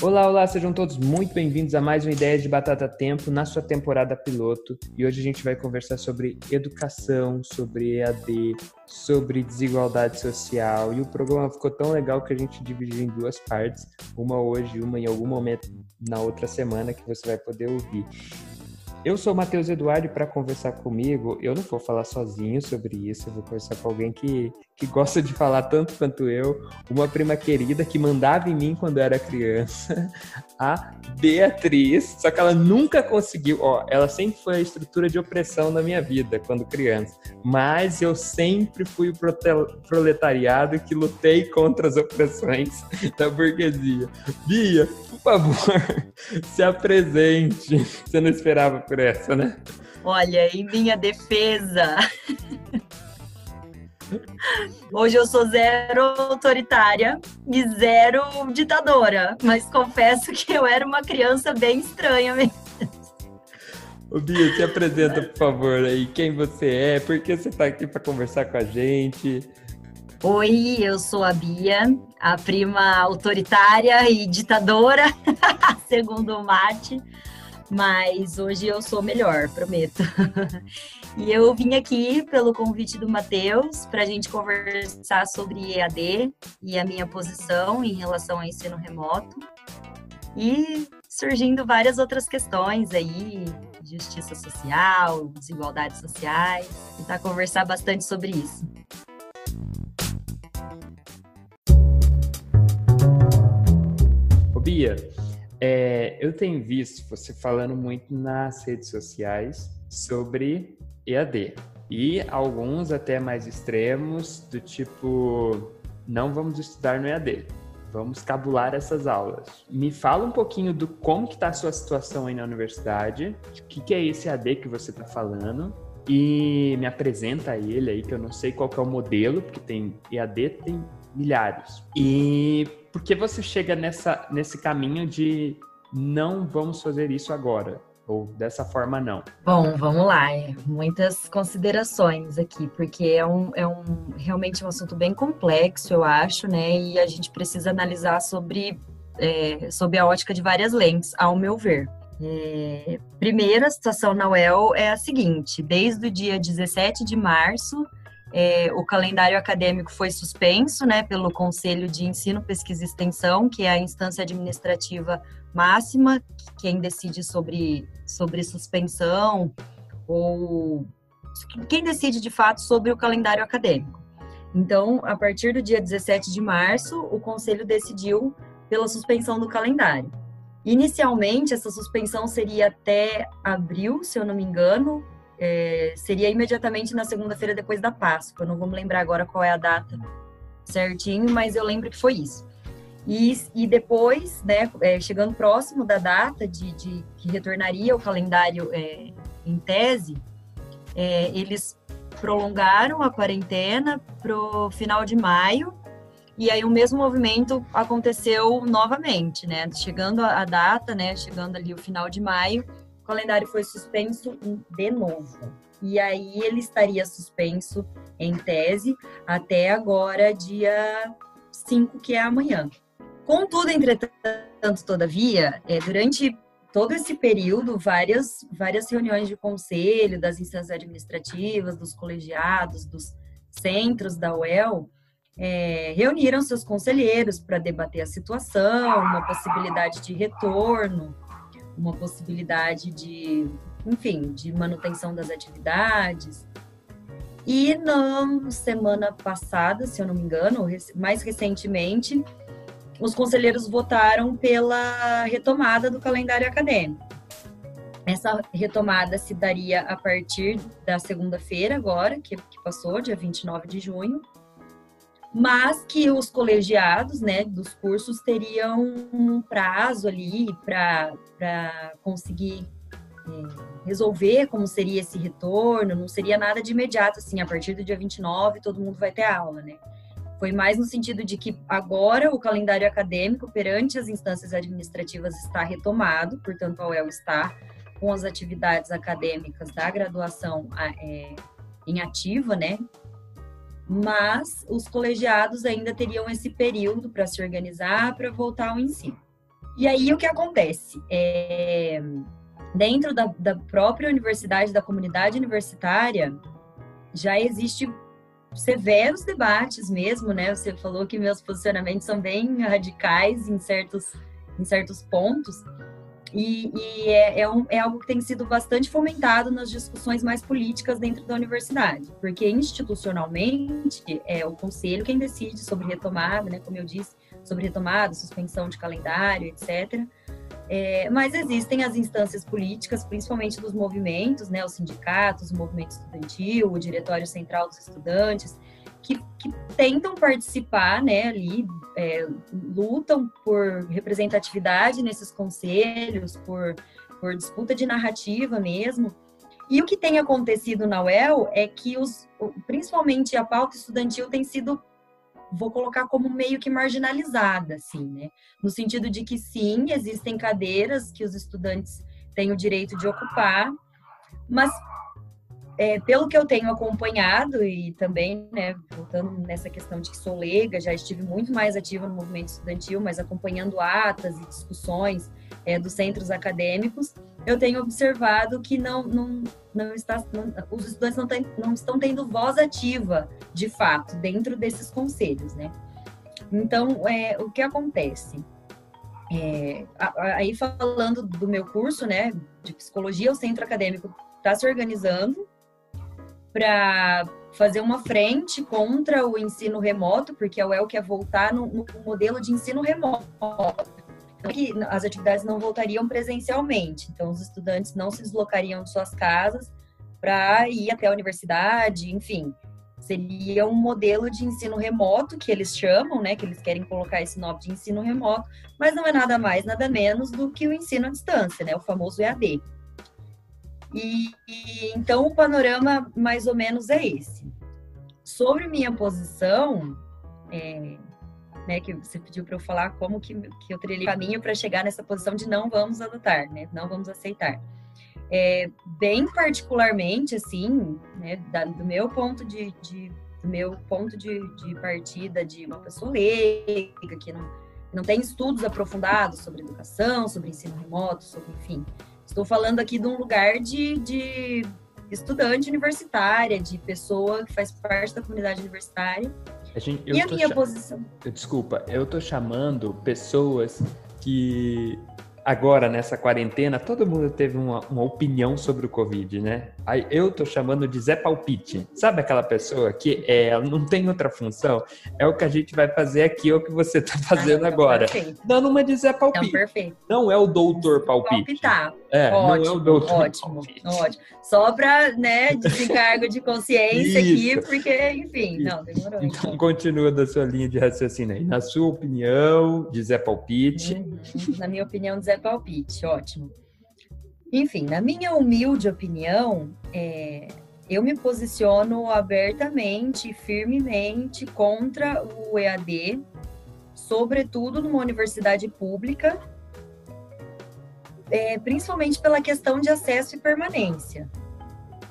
Olá, olá, sejam todos muito bem-vindos a mais uma Ideia de Batata Tempo na sua temporada piloto. E hoje a gente vai conversar sobre educação, sobre EAD, sobre desigualdade social. E o programa ficou tão legal que a gente dividiu em duas partes, uma hoje, uma em algum momento na outra semana que você vai poder ouvir. Eu sou o Matheus Eduardo para conversar comigo, eu não vou falar sozinho sobre isso, eu vou conversar com alguém que, que gosta de falar tanto quanto eu, uma prima querida que mandava em mim quando eu era criança, a Beatriz, só que ela nunca conseguiu, ó, ela sempre foi a estrutura de opressão na minha vida quando criança, mas eu sempre fui o proletariado que lutei contra as opressões da burguesia. Bia, por favor, se apresente. Você não esperava por essa, né? Olha, em minha defesa. Hoje eu sou zero autoritária e zero ditadora, mas confesso que eu era uma criança bem estranha mesmo. Ô Bia, se apresenta, por favor, aí. Quem você é? Por que você está aqui para conversar com a gente? Oi, eu sou a Bia, a prima autoritária e ditadora, segundo o Mate mas hoje eu sou melhor, prometo. e eu vim aqui pelo convite do Matheus para a gente conversar sobre EAD e a minha posição em relação ao ensino remoto. E surgindo várias outras questões aí, justiça social, desigualdades sociais, tentar conversar bastante sobre isso. Ô Bia, é, eu tenho visto você falando muito nas redes sociais sobre EAD e alguns até mais extremos do tipo não vamos estudar no EAD, vamos cabular essas aulas. Me fala um pouquinho do como que está a sua situação aí na universidade, o que, que é esse EAD que você está falando e me apresenta ele aí que eu não sei qual é o modelo, porque tem EAD tem milhares. E por que você chega nessa, nesse caminho de não vamos fazer isso agora? Ou dessa forma não? Bom, vamos lá. Muitas considerações aqui, porque é, um, é um realmente um assunto bem complexo, eu acho, né? E a gente precisa analisar sobre, é, sobre a ótica de várias lentes, ao meu ver. É, primeiro, a situação na UEL é a seguinte: desde o dia 17 de março é, o calendário acadêmico foi suspenso né, pelo Conselho de Ensino, Pesquisa e Extensão, que é a instância administrativa máxima, quem decide sobre, sobre suspensão ou quem decide de fato sobre o calendário acadêmico. Então, a partir do dia 17 de março, o Conselho decidiu pela suspensão do calendário. Inicialmente, essa suspensão seria até abril, se eu não me engano, é, seria imediatamente na segunda-feira depois da Páscoa. Não vou lembrar agora qual é a data certinho, mas eu lembro que foi isso. E, e depois, né, é, chegando próximo da data de, de que retornaria o calendário é, em tese, é, eles prolongaram a quarentena para o final de maio, e aí o mesmo movimento aconteceu novamente, né? Chegando a data, né? Chegando ali o final de maio, o calendário foi suspenso de novo. E aí ele estaria suspenso em tese até agora, dia 5, que é amanhã. Contudo, entretanto, todavia, é, durante todo esse período, várias, várias reuniões de conselho, das instâncias administrativas, dos colegiados, dos centros da UEL, é, reuniram seus conselheiros para debater a situação, uma possibilidade de retorno, uma possibilidade de, enfim, de manutenção das atividades. E na semana passada, se eu não me engano, mais recentemente, os conselheiros votaram pela retomada do calendário acadêmico. Essa retomada se daria a partir da segunda-feira, agora, que, que passou, dia 29 de junho, mas que os colegiados né, dos cursos teriam um prazo ali para conseguir é, resolver como seria esse retorno, não seria nada de imediato, assim, a partir do dia 29 todo mundo vai ter aula, né? Foi mais no sentido de que agora o calendário acadêmico perante as instâncias administrativas está retomado, portanto a UEL está com as atividades acadêmicas da graduação é, em ativa, né? Mas os colegiados ainda teriam esse período para se organizar para voltar ao ensino. E aí o que acontece? É, dentro da, da própria universidade, da comunidade universitária, já existe severos debates mesmo, né? Você falou que meus posicionamentos são bem radicais em certos, em certos pontos. E, e é, é, um, é, algo que tem sido bastante fomentado nas discussões mais políticas dentro da universidade, porque institucionalmente é o conselho quem decide sobre retomada, né, como eu disse, sobre retomada, suspensão de calendário, etc. É, mas existem as instâncias políticas, principalmente dos movimentos, né, os sindicatos, o movimento estudantil, o Diretório Central dos Estudantes, que, que tentam participar, né, ali, é, lutam por representatividade nesses conselhos, por, por disputa de narrativa mesmo. E o que tem acontecido na UEL é que os, principalmente a pauta estudantil tem sido vou colocar como meio que marginalizada, assim, né? No sentido de que sim, existem cadeiras que os estudantes têm o direito de ocupar, mas é, pelo que eu tenho acompanhado e também, né, voltando nessa questão de que sou leiga, já estive muito mais ativa no movimento estudantil, mas acompanhando atas e discussões é, dos centros acadêmicos, eu tenho observado que não, não, não está, não, os estudantes não, tem, não estão tendo voz ativa, de fato, dentro desses conselhos, né? Então, é, o que acontece? É, aí falando do meu curso, né, de psicologia, o centro acadêmico está se organizando para fazer uma frente contra o ensino remoto, porque a UEL quer voltar no, no modelo de ensino remoto. Que as atividades não voltariam presencialmente, então os estudantes não se deslocariam de suas casas para ir até a universidade, enfim, seria um modelo de ensino remoto que eles chamam, né, que eles querem colocar esse nome de ensino remoto, mas não é nada mais, nada menos do que o ensino à distância, né, o famoso EAD. E, e então o panorama mais ou menos é esse. Sobre minha posição, é, né, que você pediu para eu falar como que, que eu trilhei caminho para chegar nessa posição de não vamos adotar, né, não vamos aceitar. É, bem particularmente, assim, né, da, do meu ponto de, de do meu ponto de, de, partida de uma pessoa leiga que não, não tem estudos aprofundados sobre educação, sobre ensino remoto, sobre, enfim, estou falando aqui de um lugar de, de estudante universitária, de pessoa que faz parte da comunidade universitária a gente, e a minha posição? Desculpa, eu tô chamando pessoas que agora nessa quarentena todo mundo teve uma, uma, opinião sobre o Covid, né? Aí eu tô chamando de Zé Palpite. Sabe aquela pessoa que é, não tem outra função? É o que a gente vai fazer aqui, é o que você tá fazendo ah, agora. Perfeito. Dando uma de Zé Palpite. Não, perfeito. Não é o doutor Palpite. Palpitar. É, ótimo, não é o doutor ótimo, Palpite. ótimo. Só para, né, desencargo de consciência aqui, porque, enfim, Isso. não, demorou. Então continua da sua linha de raciocínio aí. Na sua opinião, de Zé Palpite. Uhum. Na minha opinião, de Zé Palpite, ótimo. Enfim, na minha humilde opinião, é, eu me posiciono abertamente, firmemente contra o EAD, sobretudo numa universidade pública, é, principalmente pela questão de acesso e permanência.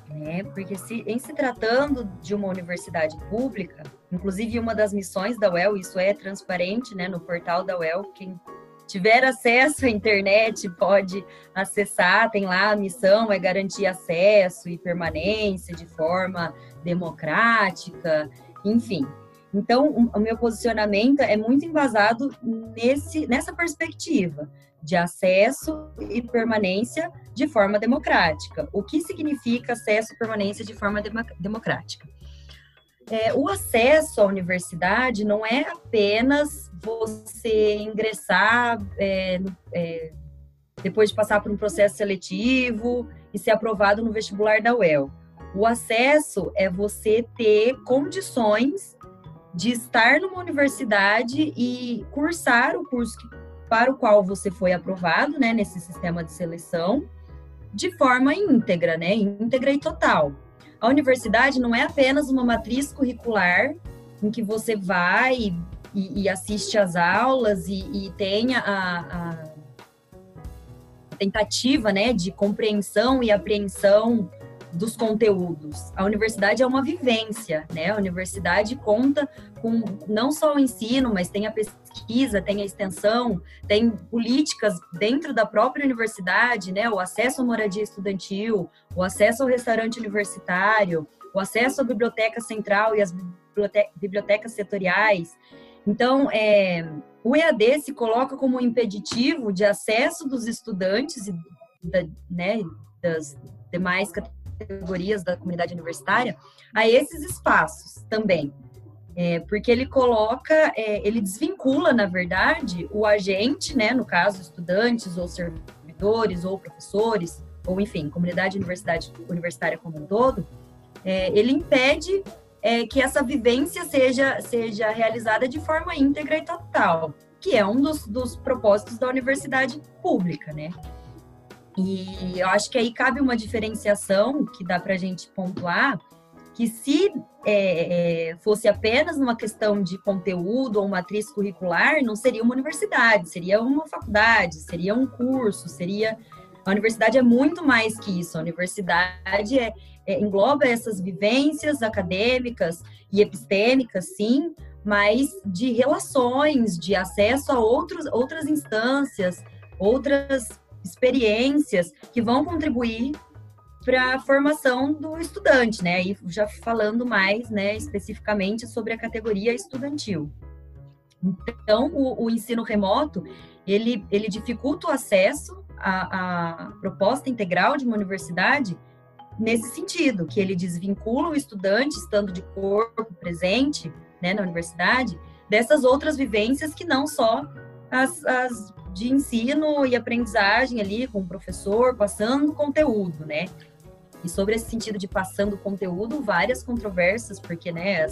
Né? Porque se, em se tratando de uma universidade pública, inclusive uma das missões da UEL, isso é transparente né, no portal da UEL, quem tiver acesso à internet pode acessar, tem lá a missão é garantir acesso e permanência de forma democrática, enfim. Então, o meu posicionamento é muito embasado nesse, nessa perspectiva de acesso e permanência de forma democrática. O que significa acesso e permanência de forma democrática? É, o acesso à universidade não é apenas você ingressar é, é, depois de passar por um processo seletivo e ser aprovado no vestibular da UEL. O acesso é você ter condições de estar numa universidade e cursar o curso para o qual você foi aprovado, né, nesse sistema de seleção, de forma íntegra, né, íntegra e total. A universidade não é apenas uma matriz curricular em que você vai e, e assiste às aulas e, e tem a, a, tentativa né, de compreensão e apreensão dos conteúdos. A universidade é uma vivência, né? A universidade conta com não só o ensino, mas tem a pesquisa, tem a extensão, tem políticas dentro da própria universidade, né? O acesso à moradia estudantil, o acesso ao restaurante universitário, o acesso à biblioteca central e às bibliotecas setoriais. Então, é, o EAD se coloca como um impeditivo de acesso dos estudantes e da, né, das demais categorias da comunidade universitária a esses espaços também. É, porque ele coloca, é, ele desvincula, na verdade, o agente, né, no caso, estudantes ou servidores ou professores, ou enfim, comunidade universidade, universitária como um todo, é, ele impede é, que essa vivência seja, seja realizada de forma íntegra e total, que é um dos, dos propósitos da universidade pública, né? E eu acho que aí cabe uma diferenciação que dá para a gente pontuar, que se é, é, fosse apenas uma questão de conteúdo ou matriz curricular, não seria uma universidade, seria uma faculdade, seria um curso, seria a universidade é muito mais que isso. A universidade é, é, engloba essas vivências acadêmicas e epistêmicas, sim, mas de relações, de acesso a outros, outras instâncias, outras experiências que vão contribuir para a formação do estudante, né? E já falando mais, né, especificamente sobre a categoria estudantil. Então, o, o ensino remoto ele, ele dificulta o acesso à, à proposta integral de uma universidade nesse sentido, que ele desvincula o estudante, estando de corpo presente né, na universidade, dessas outras vivências que não só as, as de ensino e aprendizagem ali com o professor, passando conteúdo, né? E sobre esse sentido de passando conteúdo, várias controvérsias, porque, né,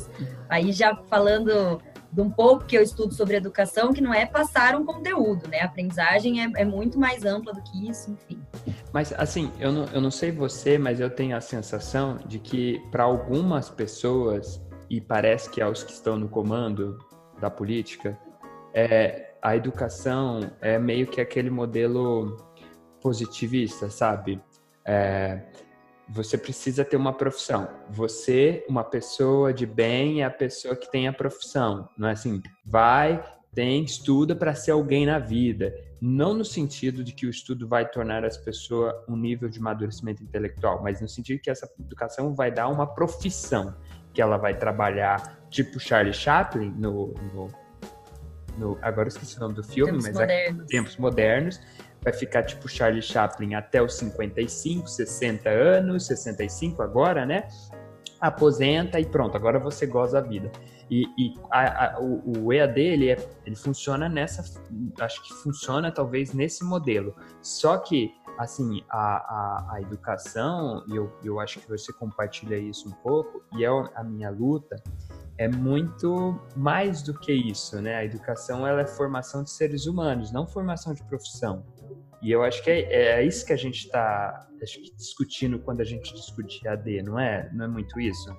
aí já falando de um pouco que eu estudo sobre educação, que não é passar um conteúdo, né? A aprendizagem é, é muito mais ampla do que isso, enfim. Mas, assim, eu não, eu não sei você, mas eu tenho a sensação de que, para algumas pessoas, e parece que aos que estão no comando da política, é, a educação é meio que aquele modelo positivista, sabe? É, você precisa ter uma profissão. Você, uma pessoa de bem, é a pessoa que tem a profissão. Não é assim, vai, tem, estuda para ser alguém na vida. Não no sentido de que o estudo vai tornar as pessoas um nível de amadurecimento intelectual, mas no sentido que essa educação vai dar uma profissão, que ela vai trabalhar, tipo Charlie Chaplin, no, no, no agora eu esqueci o nome do filme, tempos mas modernos. é Tempos Modernos, vai ficar tipo Charlie Chaplin até os 55, 60 anos, 65 agora, né? Aposenta e pronto, agora você goza da vida. E, e a, a, o, o, EAD, ele, é, ele funciona nessa, acho que funciona talvez nesse modelo. Só que, assim, a, a, a educação, e eu, eu acho que você compartilha isso um pouco, e é a minha luta, é muito mais do que isso, né? A educação, ela é formação de seres humanos, não formação de profissão. E eu acho que é, é isso que a gente está discutindo quando a gente discute AD, não é? Não é muito isso?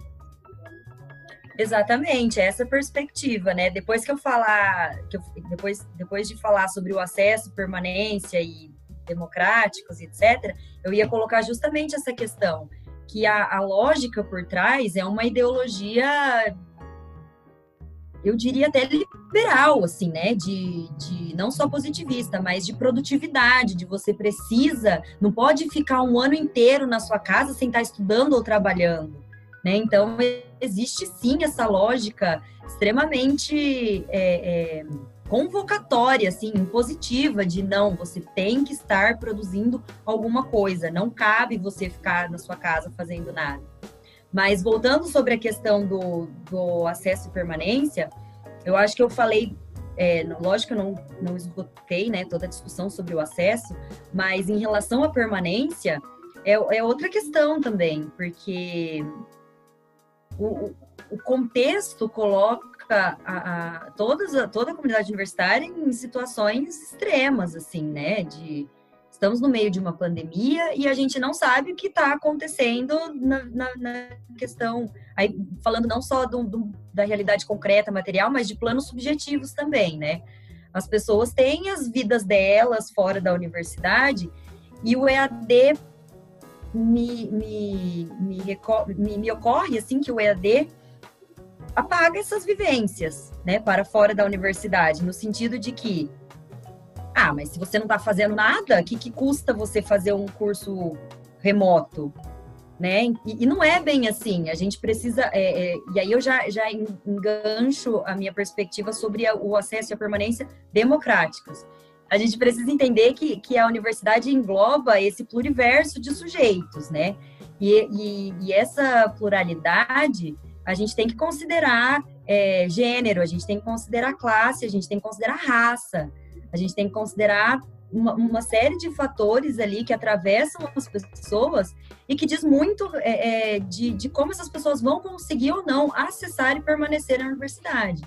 Exatamente, é essa perspectiva, né? Depois que eu falar, que eu, depois, depois de falar sobre o acesso, permanência e democráticos, etc., eu ia colocar justamente essa questão, que a, a lógica por trás é uma ideologia eu diria até liberal, assim, né? De, de não só positivista, mas de produtividade, de você precisa, não pode ficar um ano inteiro na sua casa sem estar estudando ou trabalhando, né? Então existe sim essa lógica extremamente é, é, convocatória, assim, impositiva de não, você tem que estar produzindo alguma coisa, não cabe você ficar na sua casa fazendo nada. Mas voltando sobre a questão do, do acesso e permanência, eu acho que eu falei, é, lógico que eu não, não esgotei né, toda a discussão sobre o acesso, mas em relação à permanência, é, é outra questão também, porque o, o contexto coloca a, a, todas, a, toda a comunidade universitária em situações extremas, assim, né, de estamos no meio de uma pandemia e a gente não sabe o que está acontecendo na, na, na, questão, aí, falando não só do, do, da realidade concreta, material, mas de planos subjetivos também, né? As pessoas têm as vidas delas fora da universidade e o EAD me, me, me, me, me ocorre assim que o EAD apaga essas vivências, né, para fora da universidade, no sentido de que, ah, mas se você não está fazendo nada, o que, que custa você fazer um curso remoto? Né? E, e não é bem assim. A gente precisa. É, é, e aí eu já, já engancho a minha perspectiva sobre a, o acesso e a permanência democráticos. A gente precisa entender que, que a universidade engloba esse pluriverso de sujeitos, né? E, e, e essa pluralidade a gente tem que considerar é, gênero, a gente tem que considerar classe, a gente tem que considerar raça, a gente tem que considerar uma, uma série de fatores ali que atravessam as pessoas e que diz muito é, é, de, de como essas pessoas vão conseguir ou não acessar e permanecer na universidade.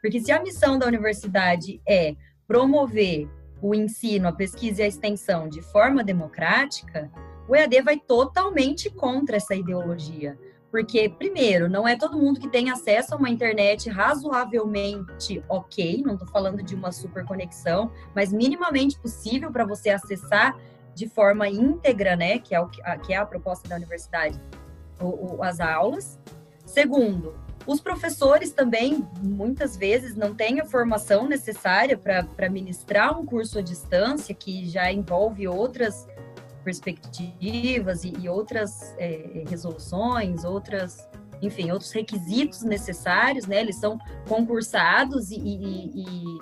Porque se a missão da universidade é promover o ensino, a pesquisa e a extensão de forma democrática, o EAD vai totalmente contra essa ideologia. Porque, primeiro, não é todo mundo que tem acesso a uma internet razoavelmente ok, não estou falando de uma super conexão, mas minimamente possível para você acessar de forma íntegra, né, que é, o, que é a proposta da universidade, o, o, as aulas. Segundo, os professores também, muitas vezes, não têm a formação necessária para ministrar um curso à distância, que já envolve outras perspectivas e, e outras é, resoluções, outras, enfim, outros requisitos necessários, né? Eles são concursados e, e, e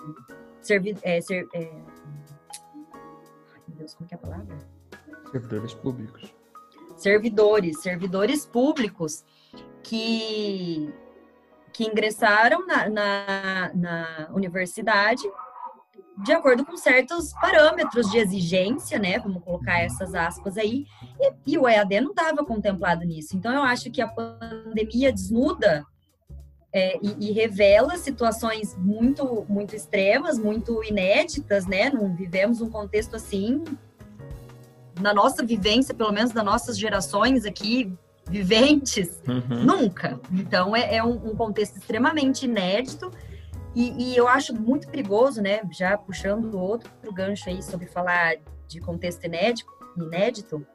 servi, é, ser, é... Meu Deus, como é, é a palavra? Servidores públicos. Servidores, servidores públicos que, que ingressaram na, na, na universidade de acordo com certos parâmetros de exigência, né? Vamos colocar essas aspas aí. E, e o EAD não estava contemplado nisso. Então, eu acho que a pandemia desnuda é, e, e, revela situações muito, muito extremas, muito inéditas, né? Não vivemos um contexto assim na nossa vivência, pelo menos das nossas gerações aqui viventes, uhum. nunca. Então é, é um, um, contexto extremamente inédito e, e, eu acho muito perigoso, né? Já puxando outro gancho aí sobre falar de contexto inédito, inédito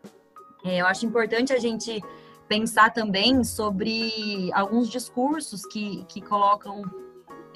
é, eu acho importante a gente pensar também sobre alguns discursos que, que colocam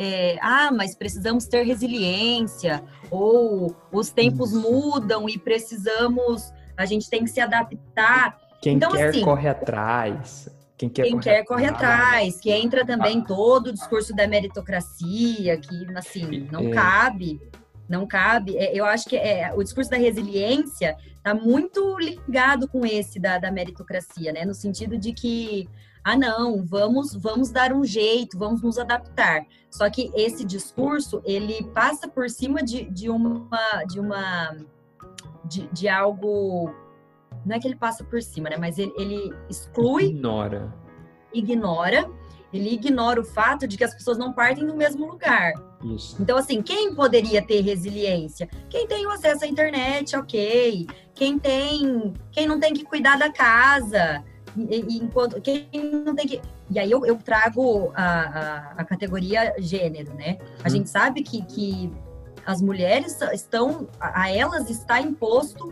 é, ah, mas precisamos ter resiliência, ou os tempos mudam e precisamos, a gente tem que se adaptar. Quem então, quer assim, corre atrás. Quem quer, Quem corre, quer corre atrás, que entra também ah. todo o discurso da meritocracia, que assim, não é. cabe, não cabe. É, eu acho que é, o discurso da resiliência está muito ligado com esse da, da meritocracia, né? No sentido de que ah não, vamos vamos dar um jeito, vamos nos adaptar. Só que esse discurso ele passa por cima de, de uma de uma de, de algo não é que ele passa por cima, né? Mas ele, ele exclui. Ignora. Ignora. Ele ignora o fato de que as pessoas não partem do mesmo lugar. Isso. Então, assim, quem poderia ter resiliência? Quem tem o acesso à internet, ok. Quem tem. Quem não tem que cuidar da casa. E, enquanto quem não tem que e aí eu, eu trago a, a, a, categoria gênero né a uhum. gente sabe que, que as mulheres estão a elas está imposto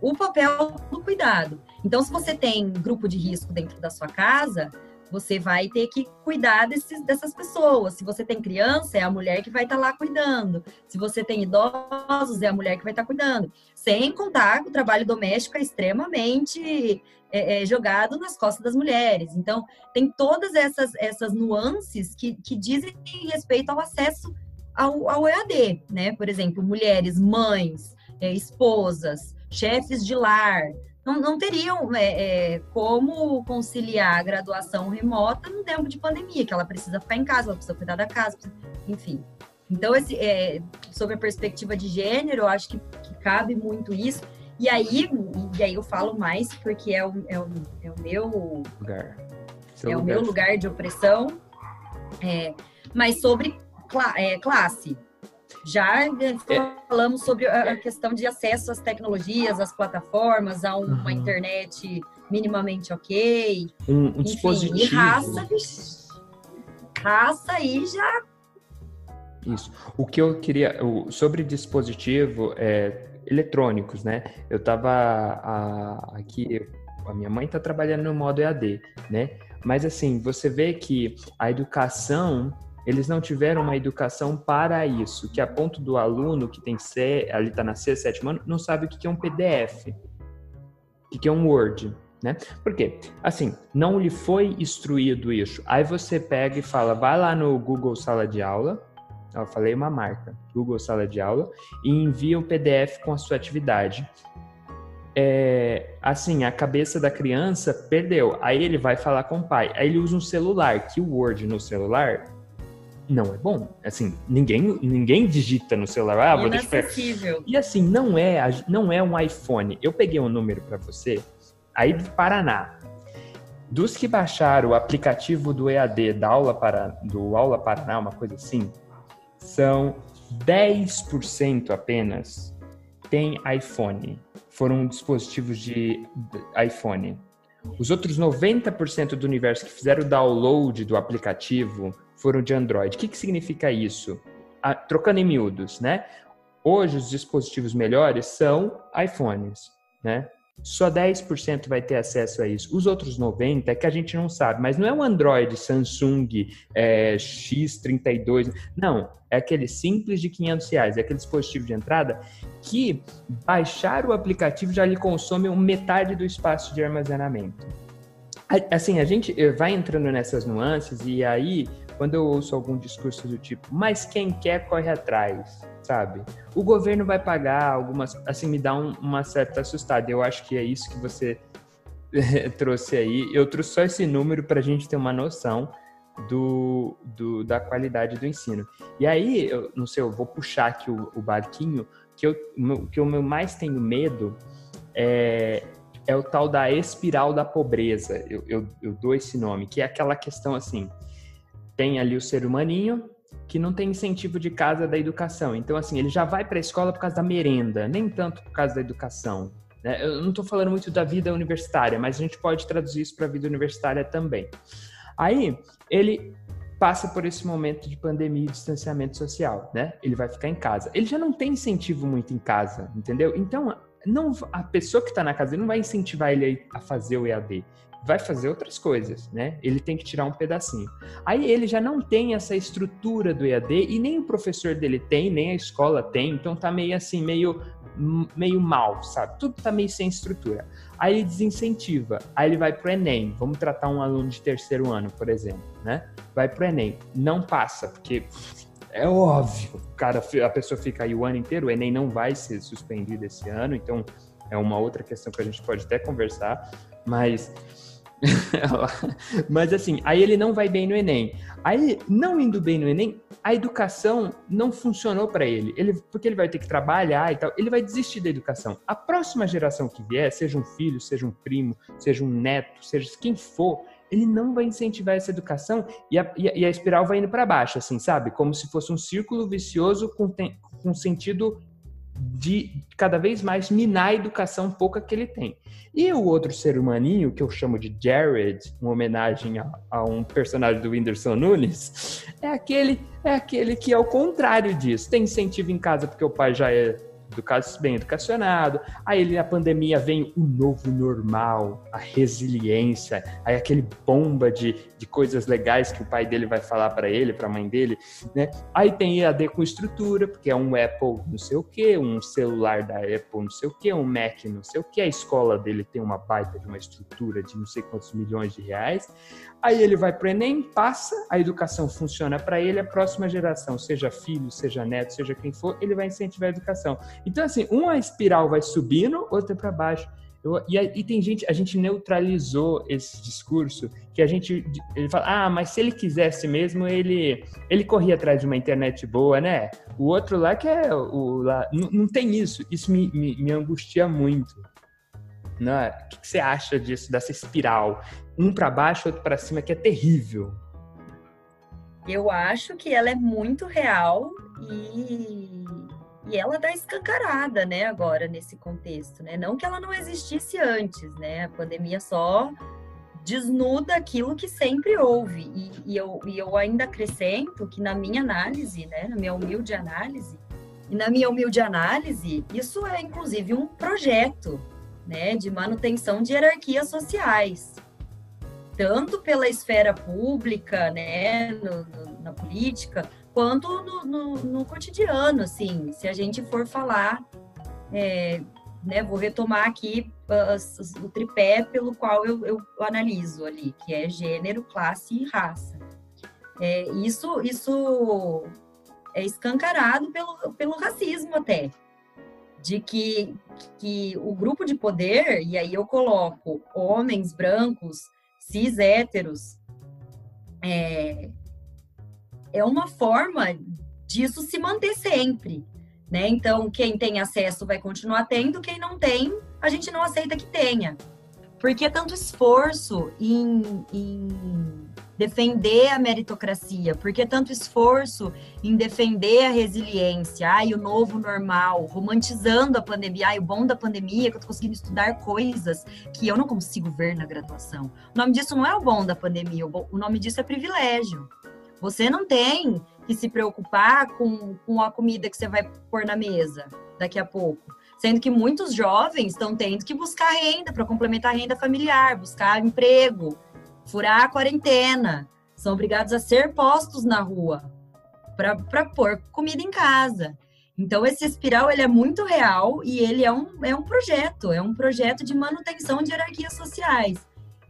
o papel do cuidado. Então, se você tem grupo de risco dentro da sua casa, você vai ter que cuidar desses, dessas pessoas. Se você tem criança, é a mulher que vai estar tá lá cuidando. Se você tem idosos, é a mulher que vai estar tá cuidando. Sem contar que o trabalho doméstico é extremamente é, é, jogado nas costas das mulheres. Então, tem todas essas, essas nuances que, que dizem respeito ao acesso ao, ao EAD, né? Por exemplo, mulheres, mães, é, esposas, chefes de lar, não, não teriam é, é, como conciliar a graduação remota no tempo de pandemia, que ela precisa ficar em casa, ela precisa cuidar da casa, enfim. Então, esse, é, sobre a perspectiva de gênero, eu acho que, que, cabe muito isso. E aí, e aí eu falo mais porque é o, é o, é o meu lugar. Seu é lugar. o meu lugar de opressão. É, mas sobre cla é, classe. Já falamos sobre a questão de acesso às tecnologias, às plataformas, a uma uhum. internet minimamente ok. Um, um Enfim, dispositivo. E raça, raça aí já. Isso. O que eu queria. Sobre dispositivo é, eletrônicos, né? Eu estava aqui a minha mãe está trabalhando no modo EAD, né? Mas assim, você vê que a educação, eles não tiveram uma educação para isso, que a ponto do aluno que tem C, ali está na C, sétimo ano, não sabe o que é um PDF, o que é um Word, né? Por quê? Assim, não lhe foi instruído isso. Aí você pega e fala, vai lá no Google Sala de Aula, eu falei uma marca, Google Sala de Aula, e envia o PDF com a sua atividade é, assim, a cabeça da criança perdeu. Aí ele vai falar com o pai. Aí ele usa um celular, que o Word no celular não é bom. Assim, ninguém, ninguém digita no celular. Ah, vou deixar... E assim, não é, não é um iPhone. Eu peguei um número para você, aí do Paraná. Dos que baixaram o aplicativo do EAD da aula para, do Aula Paraná, uma coisa assim, são 10% apenas tem iPhone foram dispositivos de iPhone. Os outros 90% do universo que fizeram o download do aplicativo foram de Android. O que, que significa isso? Ah, trocando em miúdos, né? Hoje os dispositivos melhores são iPhones, né? Só 10% vai ter acesso a isso. Os outros 90% é que a gente não sabe, mas não é um Android Samsung é, X32. Não, é aquele simples de 500 reais, é aquele dispositivo de entrada que baixar o aplicativo já lhe consome metade do espaço de armazenamento. Assim, a gente eh, vai entrando nessas nuances e aí, quando eu ouço algum discurso do tipo, mas quem quer corre atrás sabe? O governo vai pagar algumas, assim, me dá um, uma certa assustada. Eu acho que é isso que você trouxe aí. Eu trouxe só esse número para a gente ter uma noção do, do, da qualidade do ensino. E aí, eu não sei, eu vou puxar aqui o, o barquinho, que eu, que eu mais tenho medo é, é o tal da espiral da pobreza. Eu, eu, eu dou esse nome, que é aquela questão assim: tem ali o ser humaninho, que não tem incentivo de casa da educação. Então, assim, ele já vai para a escola por causa da merenda, nem tanto por causa da educação. Né? Eu não estou falando muito da vida universitária, mas a gente pode traduzir isso para a vida universitária também. Aí, ele passa por esse momento de pandemia e distanciamento social, né? Ele vai ficar em casa. Ele já não tem incentivo muito em casa, entendeu? Então, não, a pessoa que está na casa não vai incentivar ele a fazer o EAD vai fazer outras coisas, né? Ele tem que tirar um pedacinho. Aí ele já não tem essa estrutura do EAD e nem o professor dele tem, nem a escola tem, então tá meio assim, meio meio mal, sabe? Tudo tá meio sem estrutura. Aí ele desincentiva. Aí ele vai pro ENEM. Vamos tratar um aluno de terceiro ano, por exemplo, né? Vai pro ENEM. Não passa, porque é óbvio, cara, a pessoa fica aí o ano inteiro, o ENEM não vai ser suspendido esse ano, então é uma outra questão que a gente pode até conversar, mas Mas assim, aí ele não vai bem no Enem. Aí, não indo bem no Enem, a educação não funcionou para ele. ele. Porque ele vai ter que trabalhar e tal, ele vai desistir da educação. A próxima geração que vier, seja um filho, seja um primo, seja um neto, seja quem for, ele não vai incentivar essa educação e a, e a espiral vai indo para baixo, assim, sabe? Como se fosse um círculo vicioso com, com sentido de cada vez mais minar a educação pouca que ele tem. E o outro ser humaninho, que eu chamo de Jared, uma homenagem a, a, um personagem do Whindersson Nunes, é aquele, é aquele que é o contrário disso. Tem incentivo em casa porque o pai já é bem educacionado. Aí ele, na pandemia vem o novo normal, a resiliência, aí aquele bomba de, de coisas legais que o pai dele vai falar para ele, para a mãe dele, né? Aí tem EAD com estrutura, porque é um Apple não sei o que, um celular da Apple não sei o que, um Mac não sei o que, a escola dele tem uma baita de uma estrutura de não sei quantos milhões de reais. Aí ele vai para Enem, passa, a educação funciona para ele, a próxima geração, seja filho, seja neto, seja quem for, ele vai incentivar a educação. Então, assim, uma espiral vai subindo, outra para baixo. Eu, e, e, tem gente, a gente neutralizou esse discurso, que a gente, ele fala, ah, mas se ele quisesse mesmo, ele, ele corria atrás de uma internet boa, né? O outro lá que é o, lá, não, tem isso, isso me, me, me angustia muito. Né? O que, que você acha disso, dessa espiral? Um para baixo, outro para cima, que é terrível. Eu acho que ela é muito real e, e ela dá escancarada, né, agora nesse contexto, né? Não que ela não existisse antes, né? A pandemia só desnuda aquilo que sempre houve. E, e, eu, e eu ainda acrescento que na minha análise, né, na minha humilde análise, e na minha humilde análise, isso é inclusive um projeto né, de manutenção de hierarquias sociais, tanto pela esfera pública, né, no, no, na política, quanto no, no, no, cotidiano, assim, se a gente for falar, é, né, vou retomar aqui uh, o tripé pelo qual eu, eu, analiso ali, que é gênero, classe e raça. É, isso, isso é escancarado pelo, pelo racismo até, de que, que o grupo de poder, e aí eu coloco homens brancos, cis héteros, é, é uma forma disso se manter sempre, né? Então, quem tem acesso vai continuar tendo, quem não tem, a gente não aceita que tenha. Porque é tanto esforço em, em defender a meritocracia, porque é tanto esforço em defender a resiliência, ai, o novo normal, romantizando a pandemia, ai, o bom da pandemia é que eu tô conseguindo estudar coisas que eu não consigo ver na graduação. O nome disso não é o bom da pandemia, o nome disso é privilégio. Você não tem que se preocupar com, com a comida que você vai pôr na mesa daqui a pouco. Sendo que muitos jovens estão tendo que buscar renda para complementar a renda familiar, buscar emprego, furar a quarentena. São obrigados a ser postos na rua para pôr comida em casa. Então, esse espiral ele é muito real e ele é um, é um projeto, é um projeto de manutenção de hierarquias sociais.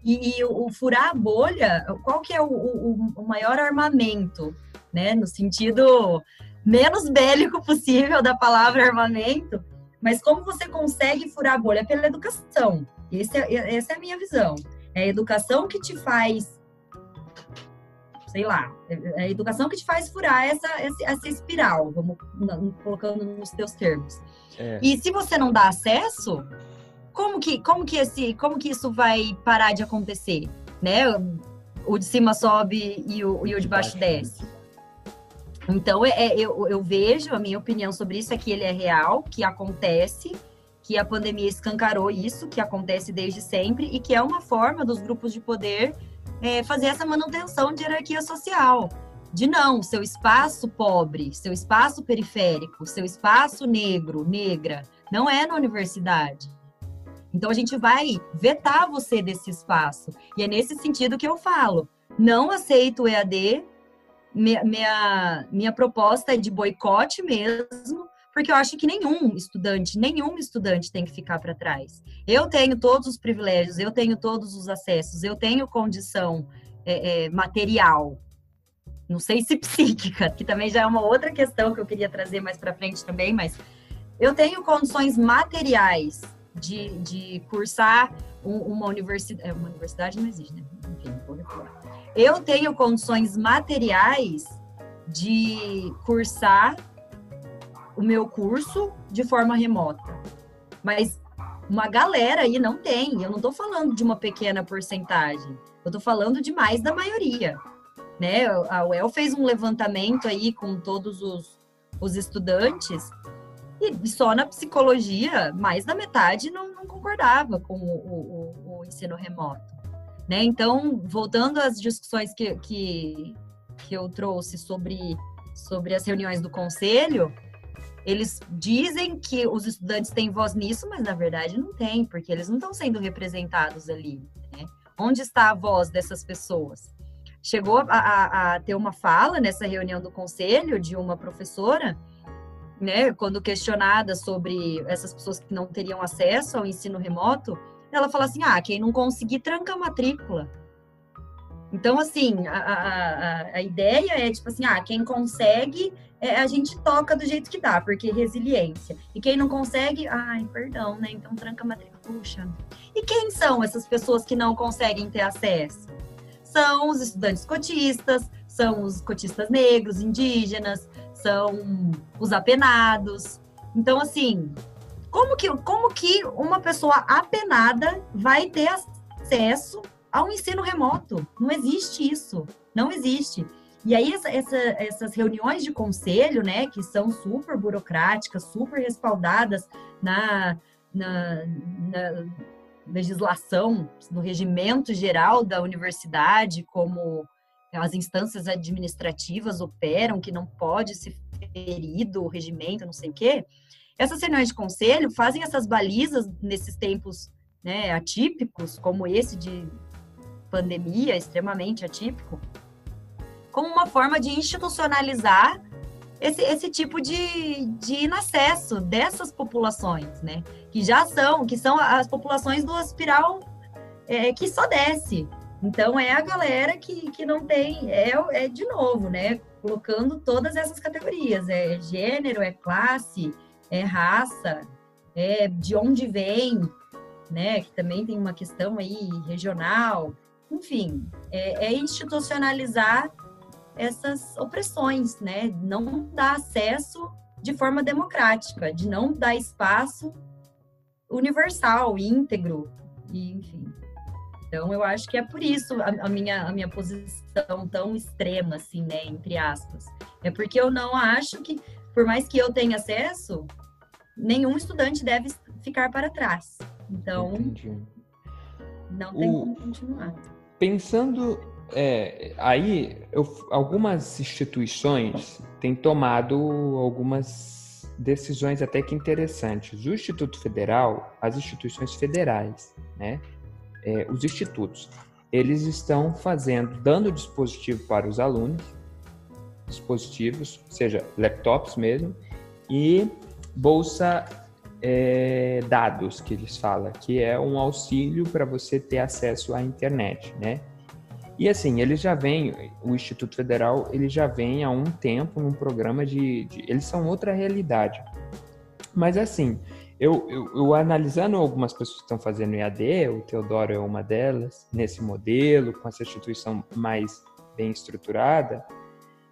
E, e o, o, furar a bolha, qual que é o, o, o maior armamento, né? No sentido menos bélico possível da palavra armamento, mas como você consegue furar a bolha? Pela educação. Esse é, essa é a minha visão. É a educação que te faz, sei lá, é a educação que te faz furar essa, essa, essa espiral, vamos colocando nos teus termos. É. E se você não dá acesso, como que, como que esse, como que isso vai parar de acontecer, né? O de cima sobe e o, e o de baixo desce. Então, é, é, eu, eu vejo, a minha opinião sobre isso é que ele é real, que acontece, que a pandemia escancarou isso, que acontece desde sempre, e que é uma forma dos grupos de poder é, fazer essa manutenção de hierarquia social. De não, seu espaço pobre, seu espaço periférico, seu espaço negro, negra, não é na universidade. Então a gente vai vetar você desse espaço. E é nesse sentido que eu falo. Não aceito o EAD. Minha, minha, minha proposta é de boicote mesmo, porque eu acho que nenhum estudante, nenhum estudante tem que ficar para trás. Eu tenho todos os privilégios, eu tenho todos os acessos, eu tenho condição é, é, material, não sei se psíquica, que também já é uma outra questão que eu queria trazer mais para frente também, mas eu tenho condições materiais de, de cursar uma universidade. É, uma universidade não existe, né? Enfim. Eu tenho condições materiais de cursar o meu curso de forma remota. Mas uma galera aí não tem. Eu não estou falando de uma pequena porcentagem. Eu estou falando de mais da maioria. Né? A UEL fez um levantamento aí com todos os, os estudantes e só na psicologia, mais da metade não, não concordava com o, o, o, ensino remoto. Né? Então, voltando às discussões que, que, que eu trouxe sobre, sobre as reuniões do conselho, eles dizem que os estudantes têm voz nisso, mas na verdade não tem, porque eles não estão sendo representados ali. Né? Onde está a voz dessas pessoas? Chegou a, a, a ter uma fala nessa reunião do conselho de uma professora né, quando questionada sobre essas pessoas que não teriam acesso ao ensino remoto, ela fala assim: ah, quem não conseguir, tranca a matrícula. Então, assim, a, a, a ideia é tipo assim: ah, quem consegue, é, a gente toca do jeito que dá, porque resiliência. E quem não consegue, ai, perdão, né? Então tranca a matrícula. Puxa. E quem são essas pessoas que não conseguem ter acesso? São os estudantes cotistas, são os cotistas negros, indígenas, são os apenados. Então, assim, como que, como que uma pessoa apenada vai ter acesso ao ensino remoto? Não existe isso. Não existe. E aí, essa, essa, essas reuniões de conselho, né, que são super burocráticas, super respaldadas na, na, na legislação, no regimento geral da universidade, como as instâncias administrativas operam, que não pode ser ferido o regimento, não sei o quê, essas reuniões de conselho fazem essas balizas nesses tempos né, atípicos, como esse de pandemia, extremamente atípico, como uma forma de institucionalizar esse, esse tipo de, de inacesso dessas populações, né? Que já são, que são as populações do espiral é, que só desce. Então, é a galera que, que não tem, é, é de novo, né? Colocando todas essas categorias, é gênero, é classe, é raça, é de onde vem, né? Que também tem uma questão aí regional, enfim, é, é institucionalizar essas opressões, né? Não dar acesso de forma democrática, de não dar espaço universal, íntegro, e, enfim. Então, eu acho que é por isso a, a, minha, a minha posição tão extrema, assim, né, entre aspas. É porque eu não acho que, por mais que eu tenha acesso, nenhum estudante deve ficar para trás. Então, Entendi. não tem o... como continuar. Pensando é, aí, eu, algumas instituições têm tomado algumas decisões até que interessantes. O Instituto Federal, as instituições federais, né? É, os institutos, eles estão fazendo, dando dispositivo para os alunos, dispositivos, seja laptops mesmo, e bolsa é, dados que eles falam, que é um auxílio para você ter acesso à internet, né? E assim, eles já vêm, o Instituto Federal, ele já vem há um tempo num programa de, de eles são outra realidade. Mas assim, eu, eu, eu, analisando algumas pessoas que estão fazendo EAD, o Teodoro é uma delas, nesse modelo, com essa instituição mais bem estruturada,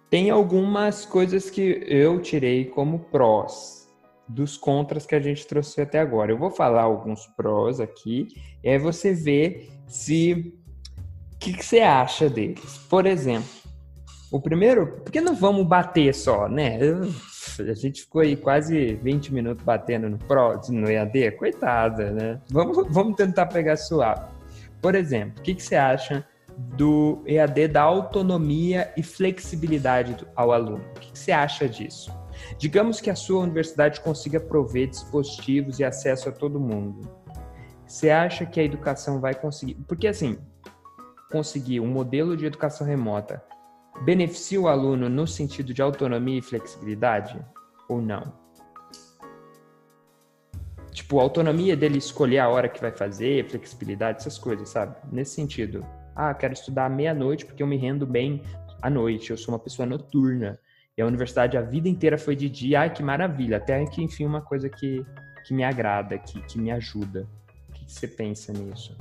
tem algumas coisas que eu tirei como prós dos contras que a gente trouxe até agora. Eu vou falar alguns prós aqui, e aí você vê se o que, que você acha deles? Por exemplo, o primeiro, porque não vamos bater só, né? A gente ficou aí quase 20 minutos batendo no Pro, no EAD, coitada, né? Vamos, vamos tentar pegar suave. Por exemplo, o que, que você acha do EAD da autonomia e flexibilidade ao aluno? O que, que você acha disso? Digamos que a sua universidade consiga prover dispositivos e acesso a todo mundo. Você acha que a educação vai conseguir? Porque assim, conseguir um modelo de educação remota beneficia o aluno no sentido de autonomia e flexibilidade ou não? Tipo, a autonomia dele escolher a hora que vai fazer, flexibilidade, essas coisas, sabe? Nesse sentido. Ah, quero estudar meia-noite porque eu me rendo bem à noite, eu sou uma pessoa noturna. E a universidade a vida inteira foi de dia, ai que maravilha, até que enfim uma coisa que, que me agrada, que, que me ajuda. O que você pensa nisso?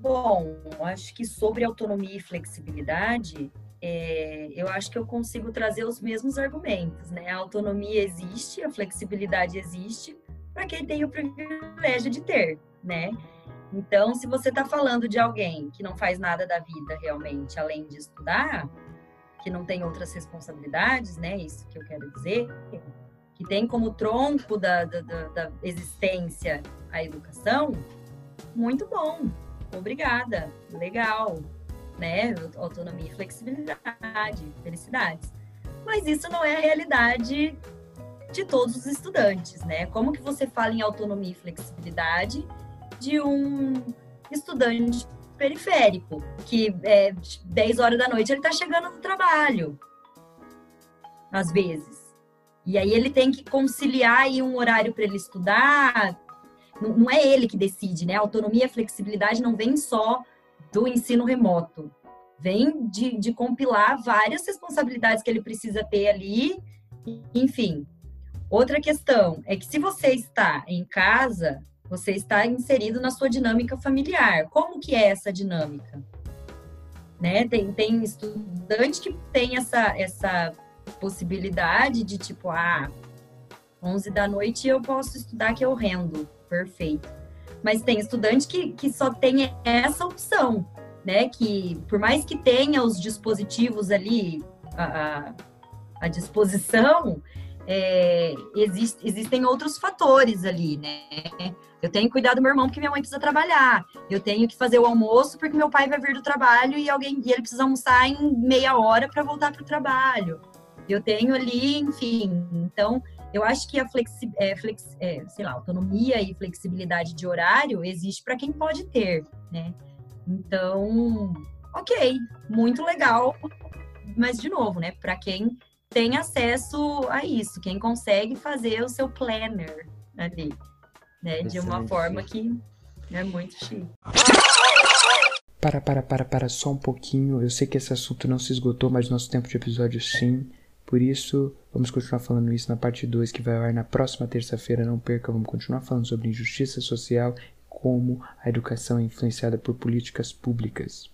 Bom, acho que sobre autonomia e flexibilidade, é, eu acho que eu consigo trazer os mesmos argumentos, né? A autonomia existe, a flexibilidade existe para quem tem o privilégio de ter, né? Então, se você está falando de alguém que não faz nada da vida realmente, além de estudar, que não tem outras responsabilidades, né? Isso que eu quero dizer, que tem como tronco da, da, da existência a educação, muito bom obrigada, legal, né? Autonomia flexibilidade, felicidades. Mas isso não é a realidade de todos os estudantes, né? Como que você fala em autonomia e flexibilidade de um estudante periférico, que é 10 horas da noite ele está chegando no trabalho, às vezes. E aí ele tem que conciliar aí um horário para ele estudar, não, não é ele que decide, né? A autonomia e a flexibilidade não vem só do ensino remoto, vem de, de compilar várias responsabilidades que ele precisa ter ali, enfim. Outra questão é que se você está em casa, você está inserido na sua dinâmica familiar. Como que é essa dinâmica? Né? Tem, tem estudante que tem essa, essa possibilidade de tipo, ah, 11 da noite eu posso estudar que eu rendo perfeito. Mas tem estudante que, que só tem essa opção, né? Que por mais que tenha os dispositivos ali à, à disposição, é, exist, existem outros fatores ali, né? Eu tenho que cuidar do meu irmão porque minha mãe precisa trabalhar. Eu tenho que fazer o almoço porque meu pai vai vir do trabalho e alguém e ele precisa almoçar em meia hora para voltar para o trabalho. eu tenho ali, enfim. Então, eu acho que a flexi, é, flex, é, sei lá, autonomia e flexibilidade de horário existe para quem pode ter, né? Então, ok, muito legal, mas de novo, né? Para quem tem acesso a isso, quem consegue fazer o seu planner ali, né? De uma forma que é muito chique. Para, para, para, para só um pouquinho. Eu sei que esse assunto não se esgotou, mas nosso tempo de episódio sim. Por isso, vamos continuar falando isso na parte 2, que vai ao ar na próxima terça-feira. Não perca, vamos continuar falando sobre injustiça social e como a educação é influenciada por políticas públicas.